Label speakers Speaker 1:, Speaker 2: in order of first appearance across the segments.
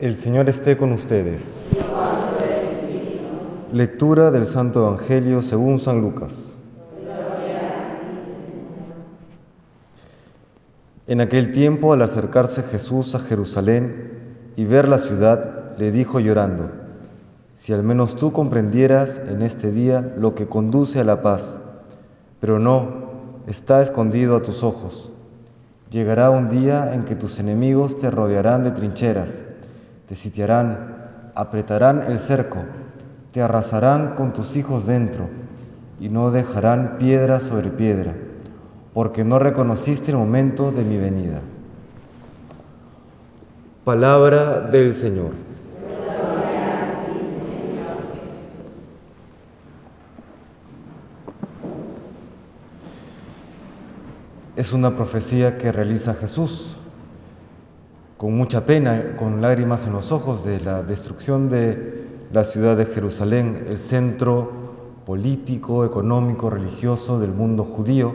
Speaker 1: El Señor esté con ustedes. Lectura del Santo Evangelio según San Lucas. En aquel tiempo, al acercarse Jesús a Jerusalén y ver la ciudad, le dijo llorando, si al menos tú comprendieras en este día lo que conduce a la paz, pero no, está escondido a tus ojos. Llegará un día en que tus enemigos te rodearán de trincheras, te sitiarán, apretarán el cerco, te arrasarán con tus hijos dentro, y no dejarán piedra sobre piedra, porque no reconociste el momento de mi venida. Palabra del Señor. Es una profecía que realiza Jesús con mucha pena, con lágrimas en los ojos de la destrucción de la ciudad de Jerusalén, el centro político, económico, religioso del mundo judío,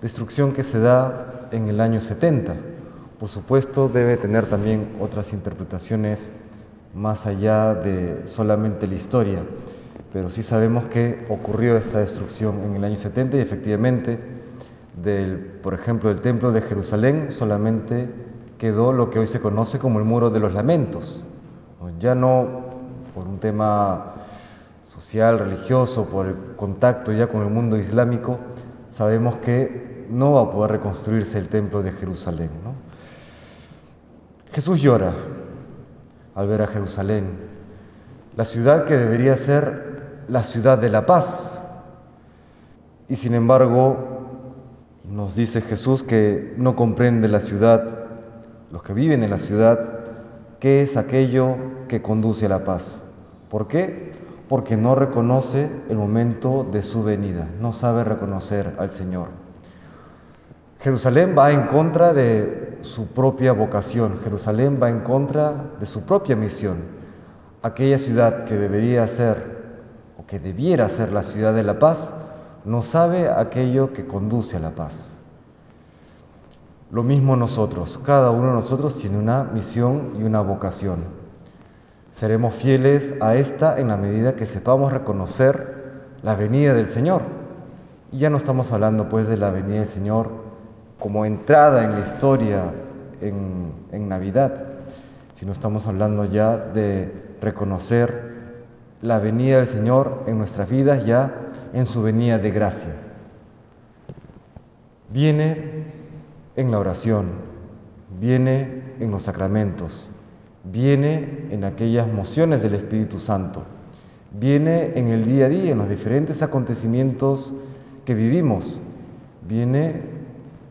Speaker 1: destrucción que se da en el año 70. Por supuesto, debe tener también otras interpretaciones más allá de solamente la historia, pero sí sabemos que ocurrió esta destrucción en el año 70 y efectivamente, por ejemplo, del templo de Jerusalén solamente quedó lo que hoy se conoce como el muro de los lamentos. Ya no por un tema social, religioso, por el contacto ya con el mundo islámico, sabemos que no va a poder reconstruirse el templo de Jerusalén. Jesús llora al ver a Jerusalén, la ciudad que debería ser la ciudad de la paz. Y sin embargo, nos dice Jesús que no comprende la ciudad los que viven en la ciudad, qué es aquello que conduce a la paz. ¿Por qué? Porque no reconoce el momento de su venida, no sabe reconocer al Señor. Jerusalén va en contra de su propia vocación, Jerusalén va en contra de su propia misión. Aquella ciudad que debería ser o que debiera ser la ciudad de la paz, no sabe aquello que conduce a la paz. Lo mismo nosotros, cada uno de nosotros tiene una misión y una vocación. Seremos fieles a esta en la medida que sepamos reconocer la venida del Señor. Y ya no estamos hablando pues de la venida del Señor como entrada en la historia en, en Navidad, sino estamos hablando ya de reconocer la venida del Señor en nuestras vidas ya en su venida de gracia. Viene en la oración, viene en los sacramentos, viene en aquellas mociones del Espíritu Santo, viene en el día a día, en los diferentes acontecimientos que vivimos, viene,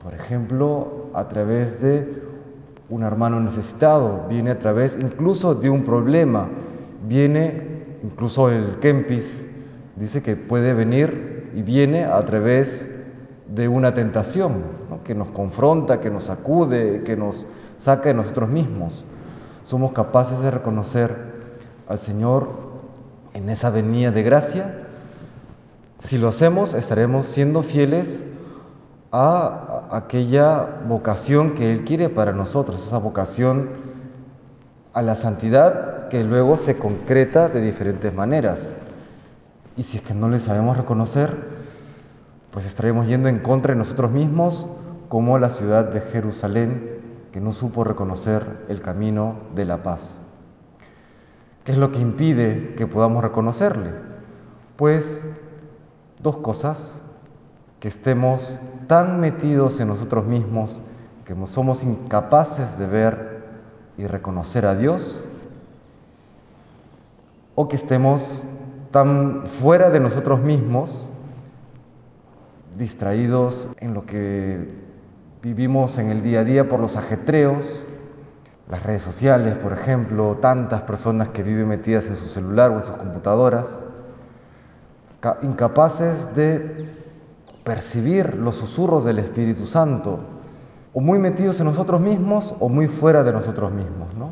Speaker 1: por ejemplo, a través de un hermano necesitado, viene a través incluso de un problema, viene incluso el Kempis, dice que puede venir y viene a través de una tentación que nos confronta, que nos acude, que nos saca de nosotros mismos. Somos capaces de reconocer al Señor en esa venida de gracia. Si lo hacemos, estaremos siendo fieles a aquella vocación que Él quiere para nosotros, esa vocación a la santidad que luego se concreta de diferentes maneras. Y si es que no le sabemos reconocer, pues estaremos yendo en contra de nosotros mismos como la ciudad de Jerusalén que no supo reconocer el camino de la paz. ¿Qué es lo que impide que podamos reconocerle? Pues dos cosas, que estemos tan metidos en nosotros mismos que somos incapaces de ver y reconocer a Dios, o que estemos tan fuera de nosotros mismos distraídos en lo que vivimos en el día a día por los ajetreos, las redes sociales, por ejemplo, tantas personas que viven metidas en su celular o en sus computadoras, incapaces de percibir los susurros del Espíritu Santo, o muy metidos en nosotros mismos o muy fuera de nosotros mismos, ¿no?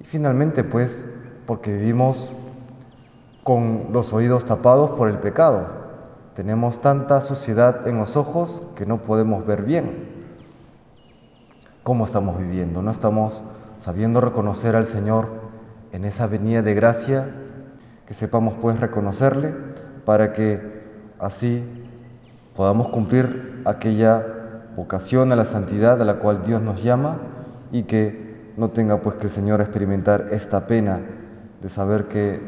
Speaker 1: Y finalmente, pues, porque vivimos con los oídos tapados por el pecado, tenemos tanta suciedad en los ojos que no podemos ver bien cómo estamos viviendo, no estamos sabiendo reconocer al Señor en esa venida de gracia, que sepamos pues reconocerle para que así podamos cumplir aquella vocación a la santidad a la cual Dios nos llama y que no tenga pues que el Señor experimentar esta pena de saber que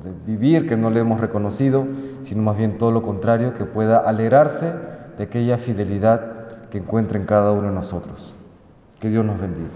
Speaker 1: de vivir que no le hemos reconocido, sino más bien todo lo contrario, que pueda alegrarse de aquella fidelidad que encuentra en cada uno de nosotros. Que Dios nos bendiga.